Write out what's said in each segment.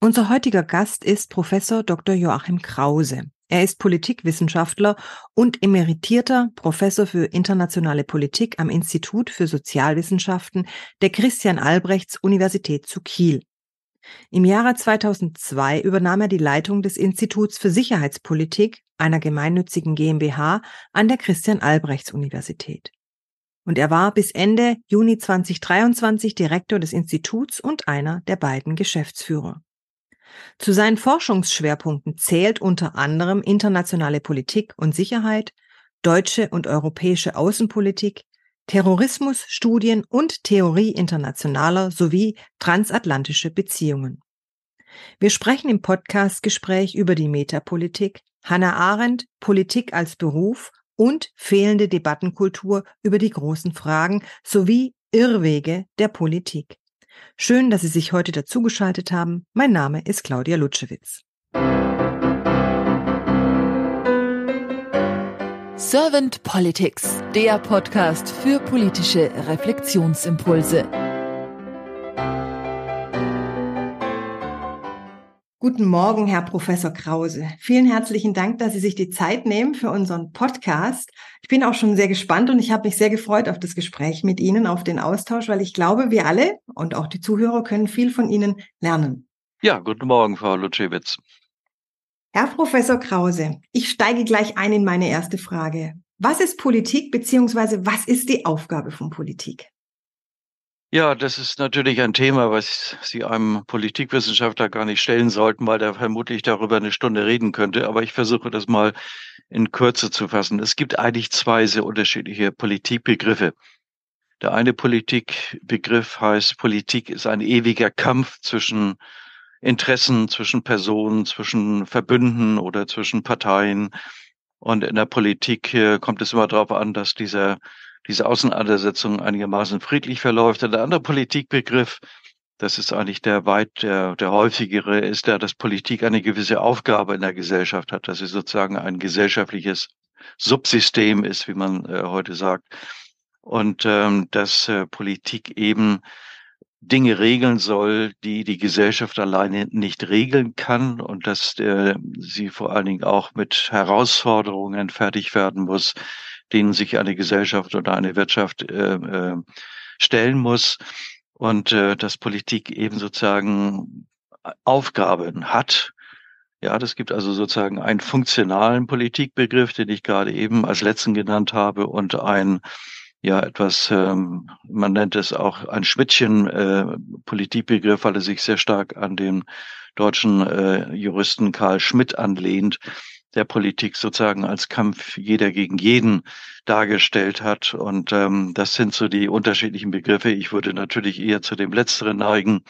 Unser heutiger Gast ist Professor Dr. Joachim Krause. Er ist Politikwissenschaftler und emeritierter Professor für internationale Politik am Institut für Sozialwissenschaften der Christian Albrechts Universität zu Kiel. Im Jahre 2002 übernahm er die Leitung des Instituts für Sicherheitspolitik einer gemeinnützigen GmbH an der Christian Albrechts Universität. Und er war bis Ende Juni 2023 Direktor des Instituts und einer der beiden Geschäftsführer. Zu seinen Forschungsschwerpunkten zählt unter anderem internationale Politik und Sicherheit, deutsche und europäische Außenpolitik, Terrorismus, Studien und Theorie internationaler sowie transatlantische Beziehungen. Wir sprechen im Podcast-Gespräch über die Metapolitik, Hannah Arendt, Politik als Beruf und fehlende Debattenkultur über die großen Fragen sowie Irrwege der Politik. Schön, dass Sie sich heute dazugeschaltet haben. Mein Name ist Claudia Lutschewitz. Servant Politics, der Podcast für politische Reflexionsimpulse. Guten Morgen, Herr Professor Krause. Vielen herzlichen Dank, dass Sie sich die Zeit nehmen für unseren Podcast. Ich bin auch schon sehr gespannt und ich habe mich sehr gefreut auf das Gespräch mit Ihnen, auf den Austausch, weil ich glaube, wir alle und auch die Zuhörer können viel von Ihnen lernen. Ja, guten Morgen, Frau Lutschewitz. Herr Professor Krause, ich steige gleich ein in meine erste Frage. Was ist Politik beziehungsweise was ist die Aufgabe von Politik? Ja, das ist natürlich ein Thema, was Sie einem Politikwissenschaftler gar nicht stellen sollten, weil der vermutlich darüber eine Stunde reden könnte. Aber ich versuche das mal in Kürze zu fassen. Es gibt eigentlich zwei sehr unterschiedliche Politikbegriffe. Der eine Politikbegriff heißt, Politik ist ein ewiger Kampf zwischen Interessen zwischen Personen, zwischen Verbünden oder zwischen Parteien. Und in der Politik äh, kommt es immer darauf an, dass dieser, diese Außeneinsetzung einigermaßen friedlich verläuft. Und der andere Politikbegriff, das ist eigentlich der weit, der, der häufigere, ist der, dass Politik eine gewisse Aufgabe in der Gesellschaft hat, dass sie sozusagen ein gesellschaftliches Subsystem ist, wie man äh, heute sagt. Und ähm, dass äh, Politik eben Dinge regeln soll, die die Gesellschaft alleine nicht regeln kann und dass äh, sie vor allen Dingen auch mit Herausforderungen fertig werden muss, denen sich eine Gesellschaft oder eine Wirtschaft äh, äh, stellen muss und äh, dass Politik eben sozusagen Aufgaben hat. Ja, das gibt also sozusagen einen funktionalen Politikbegriff, den ich gerade eben als letzten genannt habe und ein ja etwas, ähm, man nennt es auch ein Schmidtchen äh, Politikbegriff, weil er sich sehr stark an den deutschen äh, Juristen Karl Schmidt anlehnt, der Politik sozusagen als Kampf jeder gegen jeden dargestellt hat. Und ähm, das sind so die unterschiedlichen Begriffe. Ich würde natürlich eher zu dem Letzteren neigen.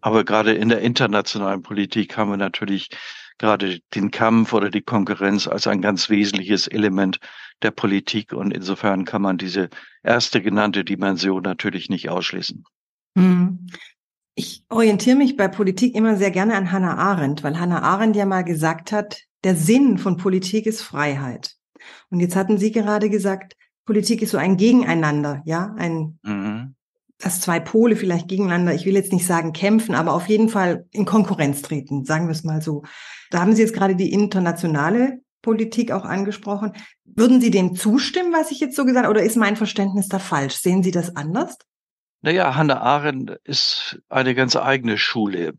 Aber gerade in der internationalen Politik haben wir natürlich gerade den Kampf oder die Konkurrenz als ein ganz wesentliches Element der Politik. Und insofern kann man diese erste genannte Dimension natürlich nicht ausschließen. Hm. Ich orientiere mich bei Politik immer sehr gerne an Hannah Arendt, weil Hannah Arendt ja mal gesagt hat, der Sinn von Politik ist Freiheit. Und jetzt hatten Sie gerade gesagt, Politik ist so ein Gegeneinander, ja, ein, mhm. dass zwei Pole vielleicht gegeneinander, ich will jetzt nicht sagen kämpfen, aber auf jeden Fall in Konkurrenz treten, sagen wir es mal so. Da haben Sie jetzt gerade die internationale Politik auch angesprochen. Würden Sie dem zustimmen, was ich jetzt so gesagt habe, oder ist mein Verständnis da falsch? Sehen Sie das anders? Naja, Hannah Arendt ist eine ganz eigene Schule.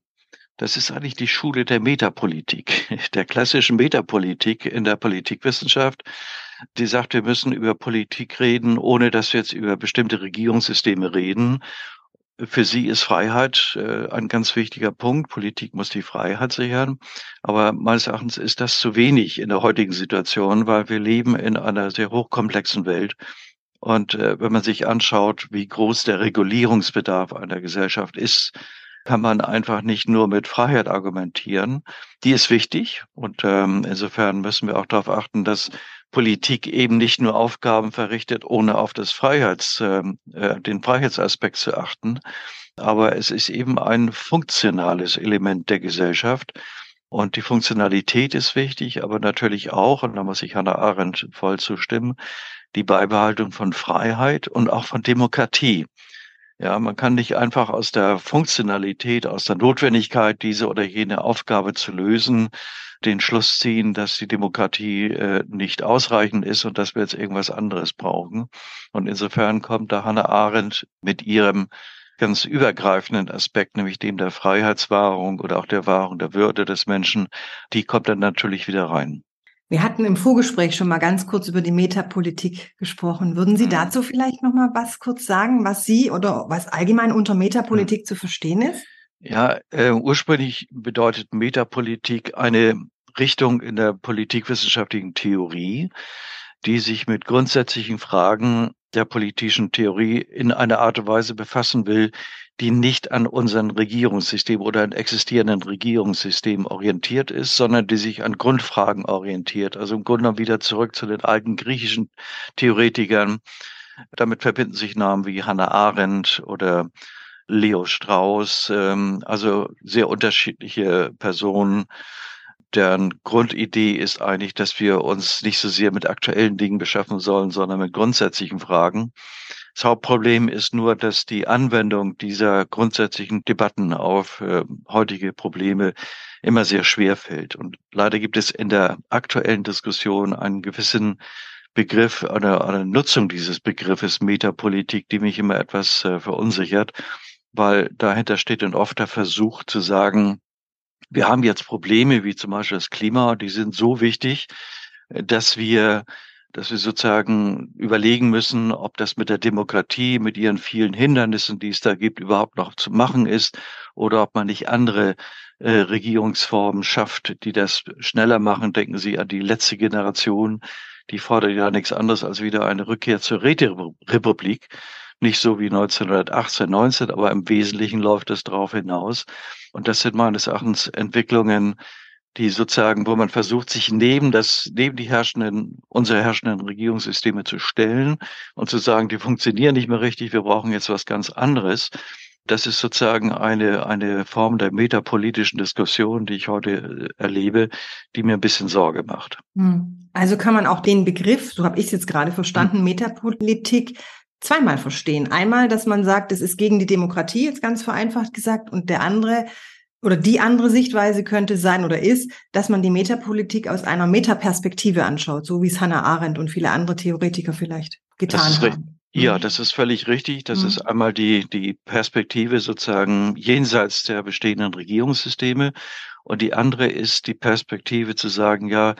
Das ist eigentlich die Schule der Metapolitik, der klassischen Metapolitik in der Politikwissenschaft. Die sagt, wir müssen über Politik reden, ohne dass wir jetzt über bestimmte Regierungssysteme reden für sie ist Freiheit äh, ein ganz wichtiger Punkt. Politik muss die Freiheit sichern. Aber meines Erachtens ist das zu wenig in der heutigen Situation, weil wir leben in einer sehr hochkomplexen Welt. Und äh, wenn man sich anschaut, wie groß der Regulierungsbedarf einer Gesellschaft ist, kann man einfach nicht nur mit Freiheit argumentieren. Die ist wichtig und ähm, insofern müssen wir auch darauf achten, dass Politik eben nicht nur Aufgaben verrichtet, ohne auf das Freiheits, ähm, äh, den Freiheitsaspekt zu achten. Aber es ist eben ein funktionales Element der Gesellschaft. Und die Funktionalität ist wichtig, aber natürlich auch, und da muss ich Hannah Arendt voll zustimmen, die Beibehaltung von Freiheit und auch von Demokratie. Ja, man kann nicht einfach aus der Funktionalität, aus der Notwendigkeit, diese oder jene Aufgabe zu lösen, den Schluss ziehen, dass die Demokratie äh, nicht ausreichend ist und dass wir jetzt irgendwas anderes brauchen. Und insofern kommt da Hannah Arendt mit ihrem ganz übergreifenden Aspekt, nämlich dem der Freiheitswahrung oder auch der Wahrung der Würde des Menschen, die kommt dann natürlich wieder rein. Wir hatten im Vorgespräch schon mal ganz kurz über die Metapolitik gesprochen. Würden Sie mhm. dazu vielleicht noch mal was kurz sagen, was Sie oder was allgemein unter Metapolitik mhm. zu verstehen ist? Ja, äh, ursprünglich bedeutet Metapolitik eine Richtung in der politikwissenschaftlichen Theorie, die sich mit grundsätzlichen Fragen der politischen Theorie in einer Art und Weise befassen will, die nicht an unseren Regierungssystem oder an existierenden Regierungssystemen orientiert ist, sondern die sich an Grundfragen orientiert. Also im Grunde genommen wieder zurück zu den alten griechischen Theoretikern. Damit verbinden sich Namen wie Hannah Arendt oder Leo Strauss, ähm, also sehr unterschiedliche Personen, deren Grundidee ist eigentlich, dass wir uns nicht so sehr mit aktuellen Dingen beschaffen sollen, sondern mit grundsätzlichen Fragen. Das Hauptproblem ist nur, dass die Anwendung dieser grundsätzlichen Debatten auf äh, heutige Probleme immer sehr schwer fällt. Und leider gibt es in der aktuellen Diskussion einen gewissen Begriff oder eine Nutzung dieses Begriffes Metapolitik, die mich immer etwas äh, verunsichert, weil dahinter steht ein oft der Versuch zu sagen, wir haben jetzt Probleme wie zum Beispiel das Klima, die sind so wichtig, äh, dass wir dass wir sozusagen überlegen müssen, ob das mit der Demokratie, mit ihren vielen Hindernissen, die es da gibt, überhaupt noch zu machen ist oder ob man nicht andere äh, Regierungsformen schafft, die das schneller machen. Denken Sie an die letzte Generation, die fordert ja nichts anderes als wieder eine Rückkehr zur Räterepublik. Nicht so wie 1918, 19, aber im Wesentlichen läuft es darauf hinaus. Und das sind meines Erachtens Entwicklungen, die sozusagen, wo man versucht, sich neben das, neben die herrschenden, unsere herrschenden Regierungssysteme zu stellen und zu sagen, die funktionieren nicht mehr richtig, wir brauchen jetzt was ganz anderes. Das ist sozusagen eine, eine Form der metapolitischen Diskussion, die ich heute äh, erlebe, die mir ein bisschen Sorge macht. Hm. Also kann man auch den Begriff, so habe ich es jetzt gerade verstanden, hm. Metapolitik zweimal verstehen. Einmal, dass man sagt, es ist gegen die Demokratie, jetzt ganz vereinfacht gesagt, und der andere, oder die andere Sichtweise könnte sein oder ist, dass man die Metapolitik aus einer Metaperspektive anschaut, so wie es Hannah Arendt und viele andere Theoretiker vielleicht getan haben. Ja, mhm. das ist völlig richtig. Das mhm. ist einmal die, die Perspektive sozusagen jenseits der bestehenden Regierungssysteme. Und die andere ist die Perspektive zu sagen, ja,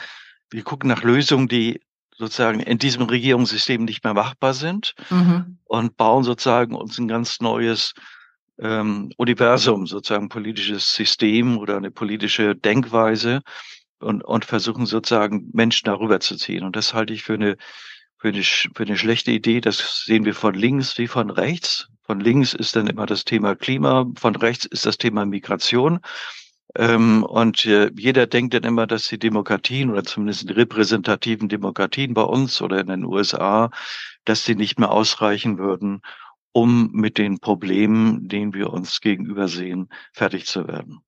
wir gucken nach Lösungen, die sozusagen in diesem Regierungssystem nicht mehr machbar sind mhm. und bauen sozusagen uns ein ganz neues ähm, Universum, sozusagen politisches System oder eine politische Denkweise und, und versuchen sozusagen Menschen darüber zu ziehen. Und das halte ich für eine, für eine, für eine schlechte Idee. Das sehen wir von links wie von rechts. Von links ist dann immer das Thema Klima, von rechts ist das Thema Migration. Ähm, und äh, jeder denkt dann immer, dass die Demokratien oder zumindest die repräsentativen Demokratien bei uns oder in den USA, dass die nicht mehr ausreichen würden, um mit den Problemen, denen wir uns gegenüber sehen, fertig zu werden.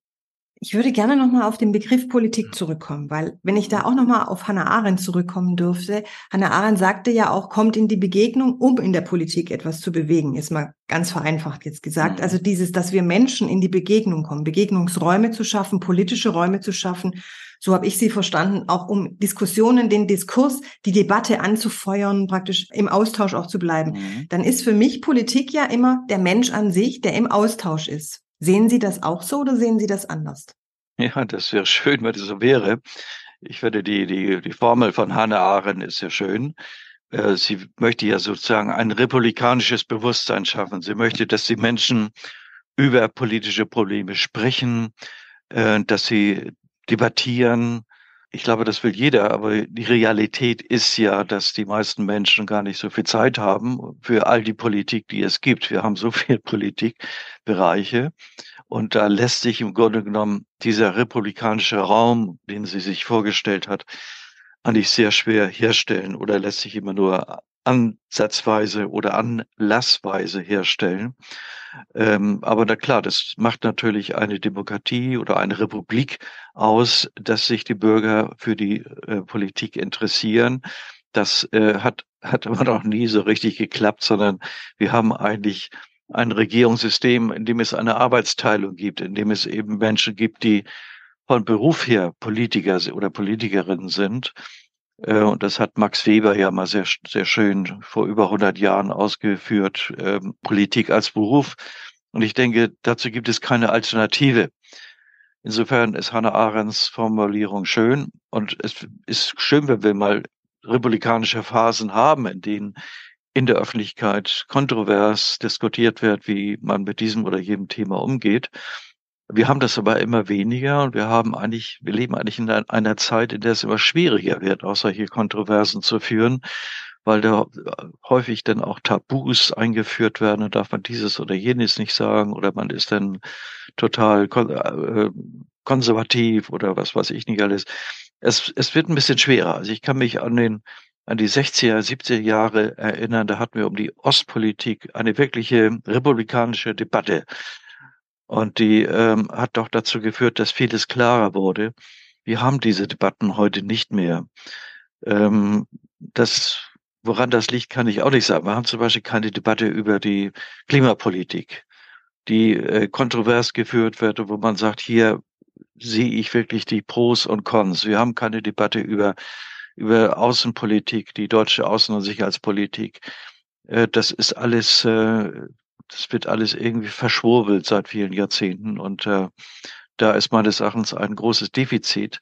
Ich würde gerne nochmal auf den Begriff Politik zurückkommen, weil wenn ich da auch nochmal auf Hannah Arendt zurückkommen dürfte, Hannah Arendt sagte ja auch, kommt in die Begegnung, um in der Politik etwas zu bewegen, ist mal ganz vereinfacht jetzt gesagt. Mhm. Also dieses, dass wir Menschen in die Begegnung kommen, Begegnungsräume zu schaffen, politische Räume zu schaffen, so habe ich sie verstanden, auch um Diskussionen, den Diskurs, die Debatte anzufeuern, praktisch im Austausch auch zu bleiben. Mhm. Dann ist für mich Politik ja immer der Mensch an sich, der im Austausch ist. Sehen Sie das auch so oder sehen Sie das anders? Ja, das wäre schön, wenn das so wäre. Ich finde, die, die, die Formel von Hannah Arendt ist sehr schön. Äh, sie möchte ja sozusagen ein republikanisches Bewusstsein schaffen. Sie möchte, dass die Menschen über politische Probleme sprechen, äh, dass sie debattieren. Ich glaube, das will jeder, aber die Realität ist ja, dass die meisten Menschen gar nicht so viel Zeit haben für all die Politik, die es gibt. Wir haben so viele Politikbereiche und da lässt sich im Grunde genommen dieser republikanische Raum, den sie sich vorgestellt hat, eigentlich sehr schwer herstellen oder lässt sich immer nur ansatzweise oder anlassweise herstellen. Ähm, aber na klar, das macht natürlich eine Demokratie oder eine Republik aus, dass sich die Bürger für die äh, Politik interessieren. Das äh, hat, hat aber noch nie so richtig geklappt, sondern wir haben eigentlich ein Regierungssystem, in dem es eine Arbeitsteilung gibt, in dem es eben Menschen gibt, die von Beruf her Politiker oder Politikerinnen sind. Äh, und das hat Max Weber ja mal sehr, sehr schön vor über 100 Jahren ausgeführt, ähm, Politik als Beruf. Und ich denke, dazu gibt es keine Alternative. Insofern ist Hannah Arendts Formulierung schön. Und es ist schön, wenn wir mal republikanische Phasen haben, in denen in der Öffentlichkeit kontrovers diskutiert wird, wie man mit diesem oder jedem Thema umgeht. Wir haben das aber immer weniger und wir haben eigentlich, wir leben eigentlich in einer Zeit, in der es immer schwieriger wird, auch solche Kontroversen zu führen, weil da häufig dann auch Tabus eingeführt werden und darf man dieses oder jenes nicht sagen oder man ist dann total äh, konservativ oder was weiß ich nicht alles. Es, es wird ein bisschen schwerer. Also ich kann mich an den an die 60er, 70er Jahre erinnern, da hatten wir um die Ostpolitik eine wirkliche republikanische Debatte. Und die ähm, hat doch dazu geführt, dass vieles klarer wurde. Wir haben diese Debatten heute nicht mehr. Ähm, das, woran das liegt, kann ich auch nicht sagen. Wir haben zum Beispiel keine Debatte über die Klimapolitik, die äh, kontrovers geführt wird, wo man sagt, hier sehe ich wirklich die Pros und Cons. Wir haben keine Debatte über über Außenpolitik, die deutsche Außen- und Sicherheitspolitik. Äh, das ist alles, äh, das wird alles irgendwie verschwurbelt seit vielen Jahrzehnten und äh, da ist meines Erachtens ein großes Defizit.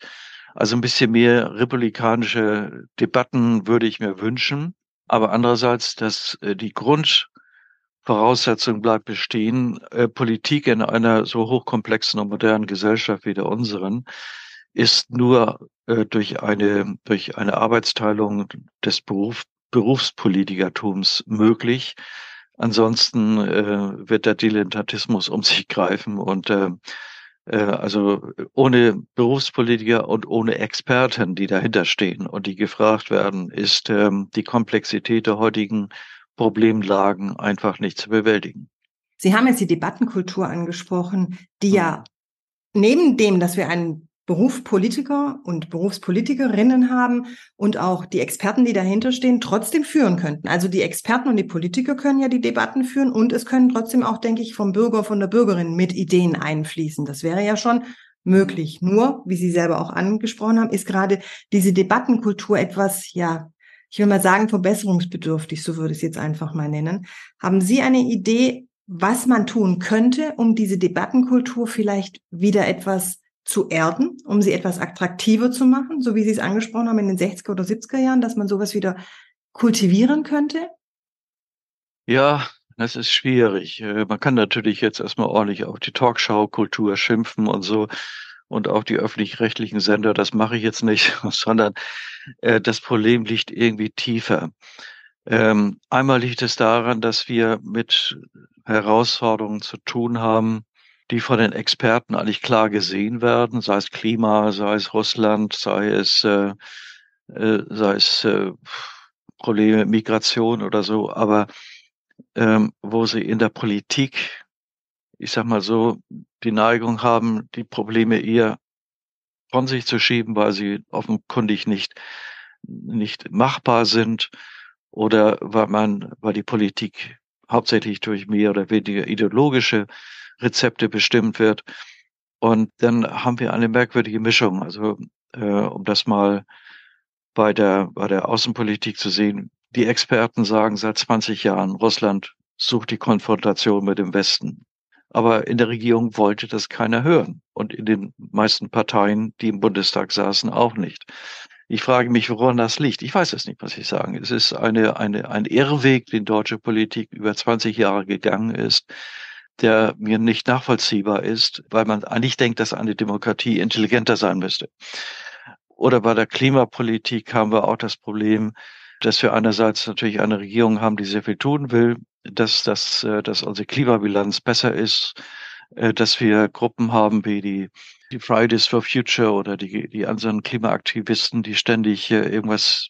Also ein bisschen mehr republikanische Debatten würde ich mir wünschen. Aber andererseits, dass die Grundvoraussetzung bleibt bestehen, Politik in einer so hochkomplexen und modernen Gesellschaft wie der unseren ist nur äh, durch eine durch eine Arbeitsteilung des Beruf, Berufspolitikertums möglich. Ansonsten äh, wird der Dilettantismus um sich greifen und äh, äh, also ohne Berufspolitiker und ohne Experten, die dahinter stehen und die gefragt werden, ist ähm, die Komplexität der heutigen Problemlagen einfach nicht zu bewältigen. Sie haben jetzt die Debattenkultur angesprochen, die ja mhm. neben dem, dass wir einen Berufspolitiker und Berufspolitikerinnen haben und auch die Experten, die dahinter stehen, trotzdem führen könnten. Also die Experten und die Politiker können ja die Debatten führen und es können trotzdem auch, denke ich, vom Bürger, von der Bürgerin mit Ideen einfließen. Das wäre ja schon möglich. Nur, wie Sie selber auch angesprochen haben, ist gerade diese Debattenkultur etwas, ja, ich will mal sagen, verbesserungsbedürftig, so würde ich es jetzt einfach mal nennen. Haben Sie eine Idee, was man tun könnte, um diese Debattenkultur vielleicht wieder etwas zu erden, um sie etwas attraktiver zu machen, so wie Sie es angesprochen haben in den 60er oder 70er Jahren, dass man sowas wieder kultivieren könnte? Ja, das ist schwierig. Äh, man kann natürlich jetzt erstmal ordentlich auf die Talkshow-Kultur schimpfen und so und auf die öffentlich-rechtlichen Sender. Das mache ich jetzt nicht, sondern äh, das Problem liegt irgendwie tiefer. Ähm, einmal liegt es daran, dass wir mit Herausforderungen zu tun haben, die von den Experten eigentlich klar gesehen werden, sei es Klima, sei es Russland, sei es, äh, äh, sei es äh, Probleme Migration oder so, aber ähm, wo sie in der Politik, ich sag mal so, die Neigung haben, die Probleme eher von sich zu schieben, weil sie offenkundig nicht, nicht machbar sind oder weil man, weil die Politik hauptsächlich durch mehr oder weniger ideologische Rezepte bestimmt wird. Und dann haben wir eine merkwürdige Mischung. Also äh, um das mal bei der, bei der Außenpolitik zu sehen, die Experten sagen seit 20 Jahren, Russland sucht die Konfrontation mit dem Westen. Aber in der Regierung wollte das keiner hören. Und in den meisten Parteien, die im Bundestag saßen, auch nicht. Ich frage mich, woran das liegt. Ich weiß es nicht, was ich sagen. Es ist eine, eine, ein Irrweg, den deutsche Politik über 20 Jahre gegangen ist der mir nicht nachvollziehbar ist, weil man eigentlich denkt, dass eine Demokratie intelligenter sein müsste. Oder bei der Klimapolitik haben wir auch das Problem, dass wir einerseits natürlich eine Regierung haben, die sehr viel tun will, dass, dass, äh, dass unsere Klimabilanz besser ist, äh, dass wir Gruppen haben wie die, die Fridays for Future oder die, die anderen Klimaaktivisten, die ständig äh, irgendwas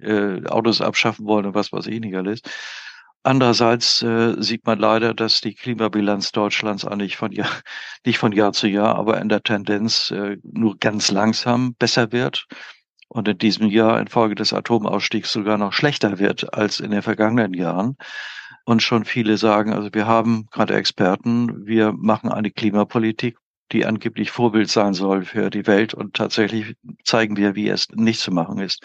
äh, Autos abschaffen wollen und was weiß ich nicht alles. Andererseits äh, sieht man leider, dass die Klimabilanz Deutschlands eigentlich von Jahr, nicht von Jahr zu Jahr, aber in der Tendenz äh, nur ganz langsam besser wird und in diesem Jahr infolge des Atomausstiegs sogar noch schlechter wird als in den vergangenen Jahren. und schon viele sagen, also wir haben gerade Experten, wir machen eine Klimapolitik, die angeblich Vorbild sein soll für die Welt und tatsächlich zeigen wir, wie es nicht zu machen ist.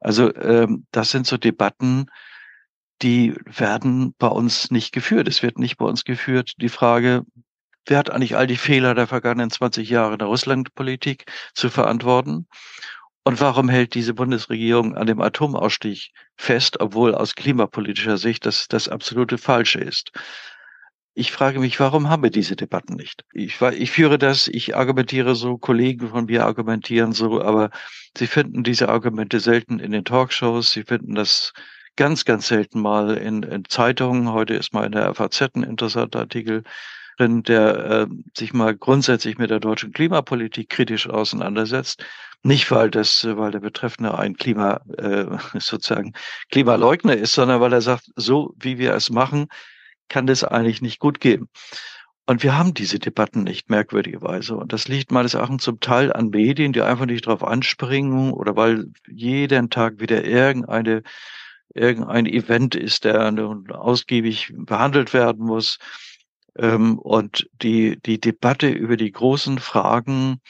Also ähm, das sind so Debatten, die werden bei uns nicht geführt. Es wird nicht bei uns geführt. Die Frage, wer hat eigentlich all die Fehler der vergangenen 20 Jahre der Russlandpolitik zu verantworten? Und warum hält diese Bundesregierung an dem Atomausstieg fest, obwohl aus klimapolitischer Sicht das das absolute Falsche ist? Ich frage mich, warum haben wir diese Debatten nicht? Ich, ich führe das, ich argumentiere so, Kollegen von mir argumentieren so, aber sie finden diese Argumente selten in den Talkshows, sie finden das ganz, ganz selten mal in, in Zeitungen. Heute ist mal in der FAZ ein interessanter Artikel drin, der äh, sich mal grundsätzlich mit der deutschen Klimapolitik kritisch auseinandersetzt. Nicht, weil das, weil der Betreffende ein Klima, äh, sozusagen Klimaleugner ist, sondern weil er sagt, so wie wir es machen, kann das eigentlich nicht gut gehen. Und wir haben diese Debatten nicht, merkwürdigerweise. Und das liegt meines Erachtens zum Teil an Medien, die einfach nicht darauf anspringen oder weil jeden Tag wieder irgendeine irgendein Event ist, der ausgiebig behandelt werden muss. Ähm, und die, die Debatte über die großen Fragen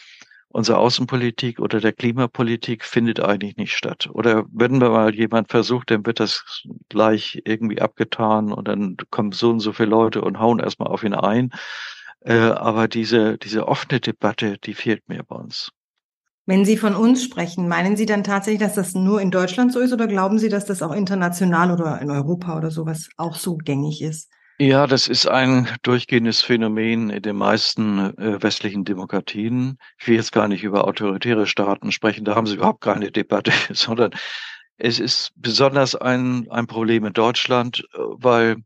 unserer Außenpolitik oder der Klimapolitik findet eigentlich nicht statt. Oder wenn mal jemand versucht, dann wird das gleich irgendwie abgetan und dann kommen so und so viele Leute und hauen erstmal auf ihn ein. Äh, aber diese, diese offene Debatte, die fehlt mir bei uns. Wenn Sie von uns sprechen, meinen Sie dann tatsächlich, dass das nur in Deutschland so ist oder glauben Sie, dass das auch international oder in Europa oder sowas auch so gängig ist? Ja, das ist ein durchgehendes Phänomen in den meisten äh, westlichen Demokratien. Ich will jetzt gar nicht über autoritäre Staaten sprechen, da haben sie überhaupt keine Debatte, sondern es ist besonders ein, ein Problem in Deutschland, äh, weil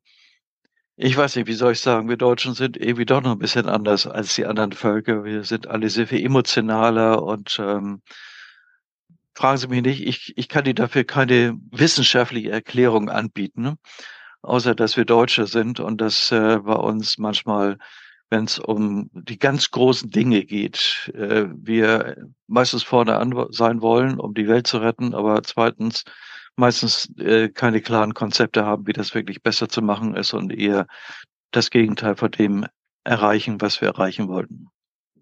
ich weiß nicht, wie soll ich sagen, wir Deutschen sind irgendwie doch noch ein bisschen anders als die anderen Völker. Wir sind alle sehr viel emotionaler und ähm, fragen Sie mich nicht, ich, ich kann Ihnen dafür keine wissenschaftliche Erklärung anbieten, ne? außer dass wir Deutsche sind und dass äh, bei uns manchmal, wenn es um die ganz großen Dinge geht, äh, wir meistens vorne an sein wollen, um die Welt zu retten, aber zweitens meistens äh, keine klaren Konzepte haben, wie das wirklich besser zu machen ist und eher das Gegenteil von dem erreichen, was wir erreichen wollten.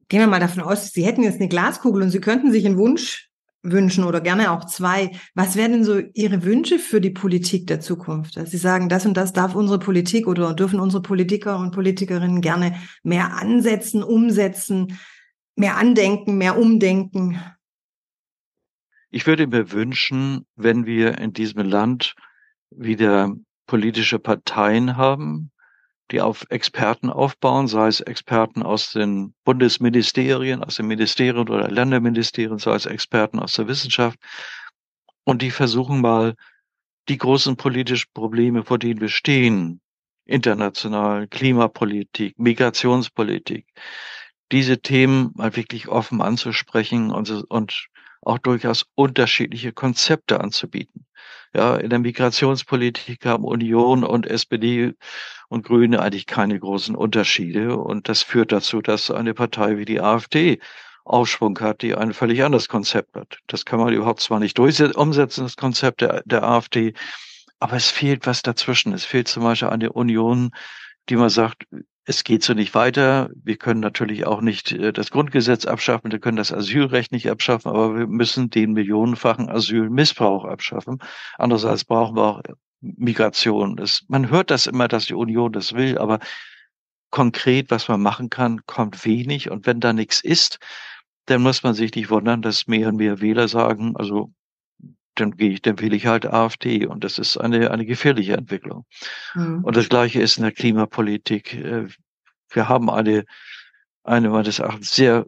Gehen wir mal davon aus, Sie hätten jetzt eine Glaskugel und Sie könnten sich einen Wunsch wünschen oder gerne auch zwei. Was wären denn so Ihre Wünsche für die Politik der Zukunft? Dass Sie sagen, das und das darf unsere Politik oder dürfen unsere Politiker und Politikerinnen gerne mehr ansetzen, umsetzen, mehr andenken, mehr umdenken? Ich würde mir wünschen, wenn wir in diesem Land wieder politische Parteien haben, die auf Experten aufbauen, sei es Experten aus den Bundesministerien, aus den Ministerien oder Länderministerien, sei es Experten aus der Wissenschaft, und die versuchen mal, die großen politischen Probleme, vor denen wir stehen, international, Klimapolitik, Migrationspolitik, diese Themen mal wirklich offen anzusprechen und, und auch durchaus unterschiedliche Konzepte anzubieten. Ja, in der Migrationspolitik haben Union und SPD und Grüne eigentlich keine großen Unterschiede. Und das führt dazu, dass eine Partei wie die AfD Aufschwung hat, die ein völlig anderes Konzept hat. Das kann man überhaupt zwar nicht umsetzen, das Konzept der, der AfD, aber es fehlt was dazwischen. Es fehlt zum Beispiel eine Union, die man sagt, es geht so nicht weiter. Wir können natürlich auch nicht äh, das Grundgesetz abschaffen, wir können das Asylrecht nicht abschaffen, aber wir müssen den millionenfachen Asylmissbrauch abschaffen. Andererseits brauchen wir auch Migration. Das, man hört das immer, dass die Union das will, aber konkret, was man machen kann, kommt wenig. Und wenn da nichts ist, dann muss man sich nicht wundern, dass mehr und mehr Wähler sagen, also dann gehe ich, dann wähle ich halt AfD und das ist eine, eine gefährliche Entwicklung. Mhm. Und das Gleiche ist in der Klimapolitik. Äh, wir haben eine, eine meines Erachtens sehr,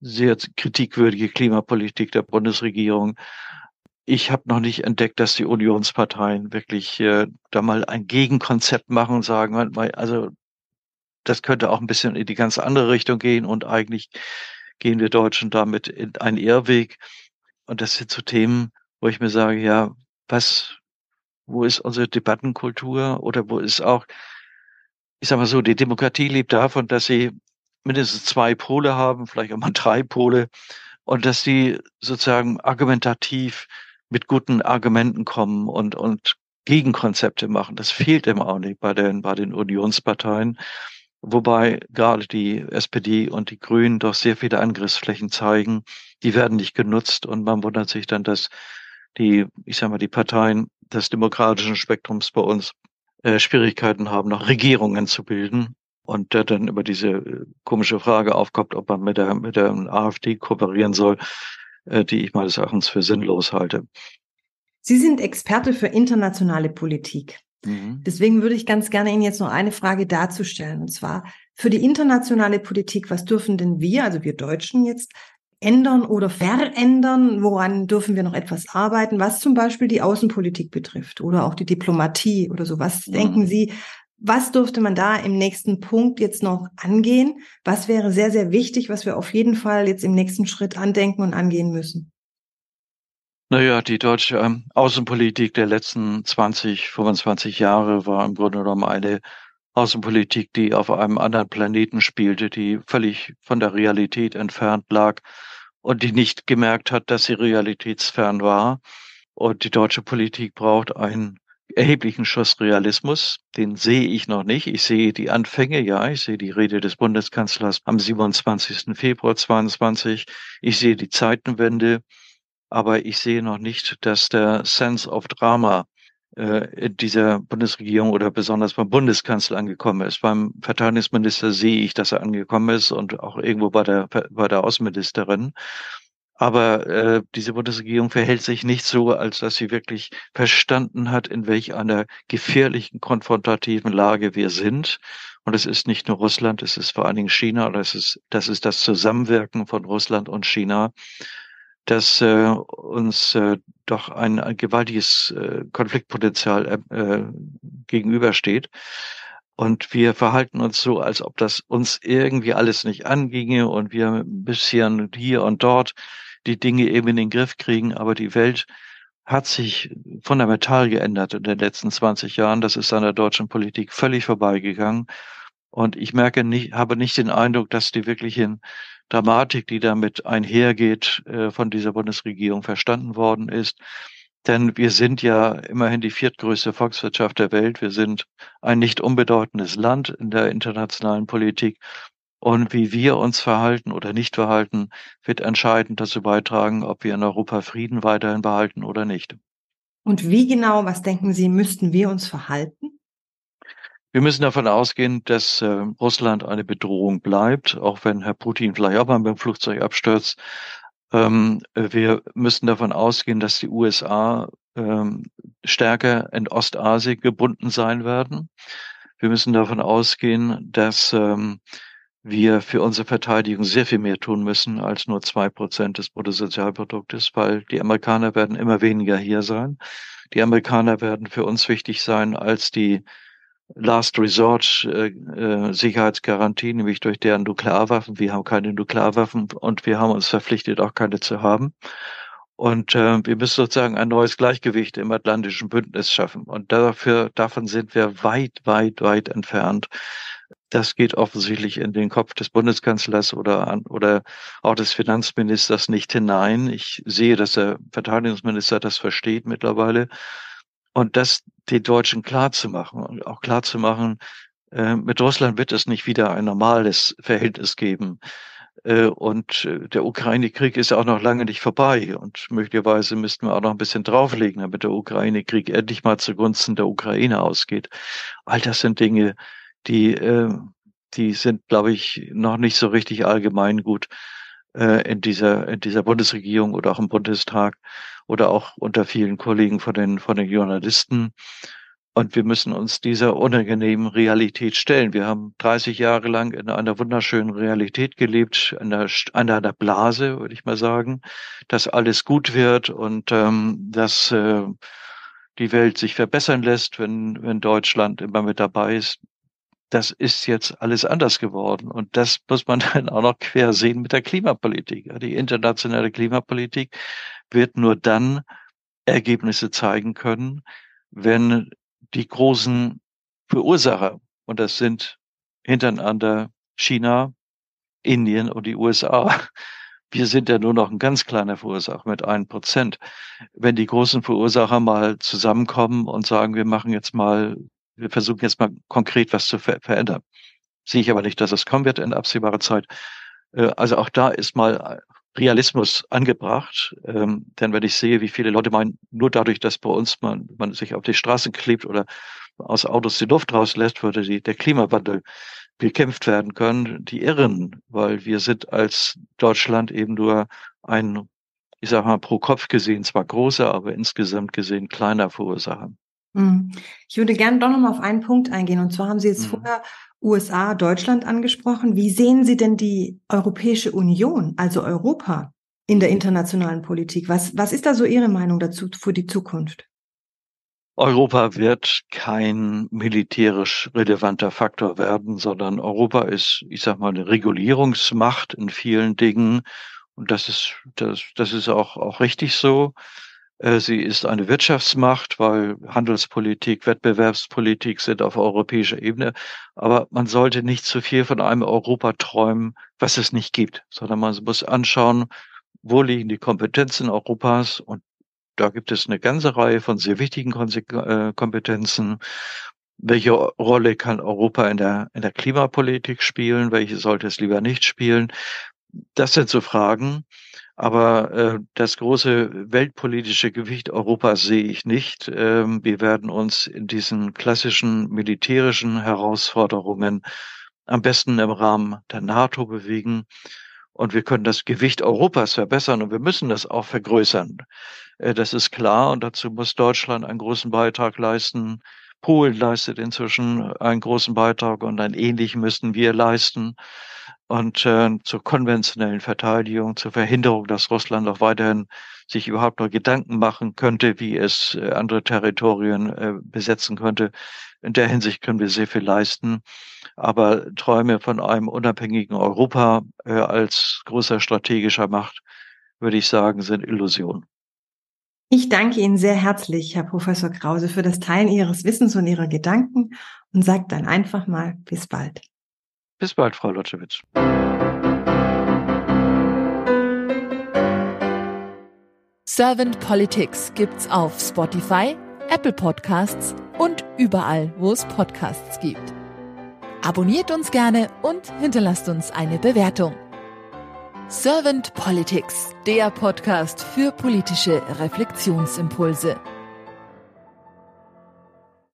sehr kritikwürdige Klimapolitik der Bundesregierung. Ich habe noch nicht entdeckt, dass die Unionsparteien wirklich äh, da mal ein Gegenkonzept machen und sagen, also das könnte auch ein bisschen in die ganz andere Richtung gehen und eigentlich gehen wir Deutschen damit in einen Irrweg. Und das sind so Themen, wo ich mir sage, ja, was, wo ist unsere Debattenkultur oder wo ist auch, ich sag mal so, die Demokratie lebt davon, dass sie mindestens zwei Pole haben, vielleicht auch mal drei Pole und dass sie sozusagen argumentativ mit guten Argumenten kommen und, und Gegenkonzepte machen. Das fehlt im Augenblick bei den, bei den Unionsparteien. Wobei gerade die SPD und die Grünen doch sehr viele Angriffsflächen zeigen. Die werden nicht genutzt und man wundert sich dann, dass die, ich sag mal, die Parteien des demokratischen Spektrums bei uns äh, Schwierigkeiten haben, noch Regierungen zu bilden. Und der dann über diese äh, komische Frage aufkommt, ob man mit der, mit der AfD kooperieren soll, äh, die ich meines Erachtens für sinnlos halte. Sie sind Experte für internationale Politik. Mhm. Deswegen würde ich ganz gerne Ihnen jetzt noch eine Frage dazu stellen. Und zwar für die internationale Politik, was dürfen denn wir, also wir Deutschen jetzt, ändern oder verändern? Woran dürfen wir noch etwas arbeiten, was zum Beispiel die Außenpolitik betrifft oder auch die Diplomatie oder so? Was mhm. denken Sie, was dürfte man da im nächsten Punkt jetzt noch angehen? Was wäre sehr, sehr wichtig, was wir auf jeden Fall jetzt im nächsten Schritt andenken und angehen müssen? Naja, die deutsche ähm, Außenpolitik der letzten 20, 25 Jahre war im Grunde genommen eine Außenpolitik, die auf einem anderen Planeten spielte, die völlig von der Realität entfernt lag und die nicht gemerkt hat, dass sie realitätsfern war. Und die deutsche Politik braucht einen erheblichen Schuss Realismus. Den sehe ich noch nicht. Ich sehe die Anfänge, ja. Ich sehe die Rede des Bundeskanzlers am 27. Februar 22. Ich sehe die Zeitenwende aber ich sehe noch nicht, dass der Sense of Drama äh, dieser Bundesregierung oder besonders beim Bundeskanzler angekommen ist. Beim Verteidigungsminister sehe ich, dass er angekommen ist und auch irgendwo bei der, bei der Außenministerin. Aber äh, diese Bundesregierung verhält sich nicht so, als dass sie wirklich verstanden hat, in welch einer gefährlichen, konfrontativen Lage wir sind. Und es ist nicht nur Russland, es ist vor allen Dingen China, oder es ist, das ist das Zusammenwirken von Russland und China, dass äh, uns äh, doch ein, ein gewaltiges äh, Konfliktpotenzial äh, äh, gegenübersteht. Und wir verhalten uns so, als ob das uns irgendwie alles nicht anginge und wir ein bisschen hier und dort die Dinge eben in den Griff kriegen. Aber die Welt hat sich fundamental geändert in den letzten 20 Jahren. Das ist an der deutschen Politik völlig vorbeigegangen. Und ich merke nicht, habe nicht den Eindruck, dass die wirklich in Dramatik, die damit einhergeht, äh, von dieser Bundesregierung verstanden worden ist. Denn wir sind ja immerhin die viertgrößte Volkswirtschaft der Welt. Wir sind ein nicht unbedeutendes Land in der internationalen Politik. Und wie wir uns verhalten oder nicht verhalten, wird entscheidend dazu beitragen, ob wir in Europa Frieden weiterhin behalten oder nicht. Und wie genau, was denken Sie, müssten wir uns verhalten? Wir müssen davon ausgehen, dass äh, Russland eine Bedrohung bleibt, auch wenn Herr Putin vielleicht auch mal mit dem Flugzeug abstürzt. Ähm, wir müssen davon ausgehen, dass die USA ähm, stärker in Ostasien gebunden sein werden. Wir müssen davon ausgehen, dass ähm, wir für unsere Verteidigung sehr viel mehr tun müssen als nur zwei Prozent des Bruttosozialproduktes, weil die Amerikaner werden immer weniger hier sein. Die Amerikaner werden für uns wichtig sein als die Last Resort äh, äh, Sicherheitsgarantie, nämlich durch deren Nuklearwaffen. Wir haben keine Nuklearwaffen und wir haben uns verpflichtet, auch keine zu haben. Und äh, wir müssen sozusagen ein neues Gleichgewicht im Atlantischen Bündnis schaffen. Und dafür, davon sind wir weit, weit, weit entfernt. Das geht offensichtlich in den Kopf des Bundeskanzlers oder, an, oder auch des Finanzministers nicht hinein. Ich sehe, dass der Verteidigungsminister das versteht mittlerweile. Und das den Deutschen klarzumachen und auch klarzumachen, äh, mit Russland wird es nicht wieder ein normales Verhältnis geben. Äh, und äh, der Ukraine-Krieg ist auch noch lange nicht vorbei. Und möglicherweise müssten wir auch noch ein bisschen drauflegen, damit der Ukraine-Krieg endlich mal zugunsten der Ukraine ausgeht. All das sind Dinge, die, äh, die sind, glaube ich, noch nicht so richtig allgemein gut äh, in dieser, in dieser Bundesregierung oder auch im Bundestag oder auch unter vielen Kollegen von den, von den Journalisten. Und wir müssen uns dieser unangenehmen Realität stellen. Wir haben 30 Jahre lang in einer wunderschönen Realität gelebt, in einer, in einer Blase, würde ich mal sagen, dass alles gut wird und ähm, dass äh, die Welt sich verbessern lässt, wenn, wenn Deutschland immer mit dabei ist das ist jetzt alles anders geworden. Und das muss man dann auch noch quer sehen mit der Klimapolitik. Die internationale Klimapolitik wird nur dann Ergebnisse zeigen können, wenn die großen Verursacher, und das sind hintereinander China, Indien und die USA, Wir sind ja nur noch ein ganz kleiner Verursacher mit ein Prozent. Wenn die großen Verursacher mal zusammenkommen und sagen, wir machen jetzt mal, wir versuchen jetzt mal konkret was zu ver verändern. Sehe ich aber nicht, dass es kommen wird in absehbarer Zeit. Äh, also auch da ist mal Realismus angebracht. Ähm, denn wenn ich sehe, wie viele Leute meinen, nur dadurch, dass bei uns man, man sich auf die Straßen klebt oder aus Autos die Luft rauslässt, würde die, der Klimawandel bekämpft werden können, die irren, weil wir sind als Deutschland eben nur ein, ich sage mal, pro Kopf gesehen zwar großer, aber insgesamt gesehen kleiner Verursacher. Hm. Ich würde gerne doch nochmal auf einen Punkt eingehen. Und zwar haben Sie jetzt mhm. vorher USA, Deutschland angesprochen. Wie sehen Sie denn die Europäische Union, also Europa, in der internationalen Politik? Was, was ist da so Ihre Meinung dazu für die Zukunft? Europa wird kein militärisch relevanter Faktor werden, sondern Europa ist, ich sag mal, eine Regulierungsmacht in vielen Dingen. Und das ist, das, das ist auch, auch richtig so. Äh, sie ist eine Wirtschaftsmacht, weil Handelspolitik, Wettbewerbspolitik sind auf europäischer Ebene. Aber man sollte nicht zu viel von einem Europa träumen, was es nicht gibt, sondern man muss anschauen, wo liegen die Kompetenzen Europas und da gibt es eine ganze Reihe von sehr wichtigen äh, Kompetenzen. Welche Rolle kann Europa in der, in der Klimapolitik spielen? Welche sollte es lieber nicht spielen? Das sind so Fragen. Aber äh, das große weltpolitische Gewicht Europas sehe ich nicht. Ähm, wir werden uns in diesen klassischen militärischen Herausforderungen am besten im Rahmen der NATO bewegen. Und wir können das Gewicht Europas verbessern und wir müssen das auch vergrößern. Äh, das ist klar und dazu muss Deutschland einen großen Beitrag leisten. Polen leistet inzwischen einen großen Beitrag und einen ähnlichen müssten wir leisten. Und äh, zur konventionellen Verteidigung, zur Verhinderung, dass Russland auch weiterhin sich überhaupt nur Gedanken machen könnte, wie es äh, andere Territorien äh, besetzen könnte. In der Hinsicht können wir sehr viel leisten. Aber Träume von einem unabhängigen Europa äh, als großer strategischer Macht, würde ich sagen, sind Illusionen. Ich danke Ihnen sehr herzlich, Herr Professor Krause, für das Teilen Ihres Wissens und Ihrer Gedanken und sage dann einfach mal bis bald. Bis bald, Frau Lotschewitsch. Servant Politics gibt's auf Spotify, Apple Podcasts und überall, wo es Podcasts gibt. Abonniert uns gerne und hinterlasst uns eine Bewertung. Servant Politics, der Podcast für politische Reflexionsimpulse.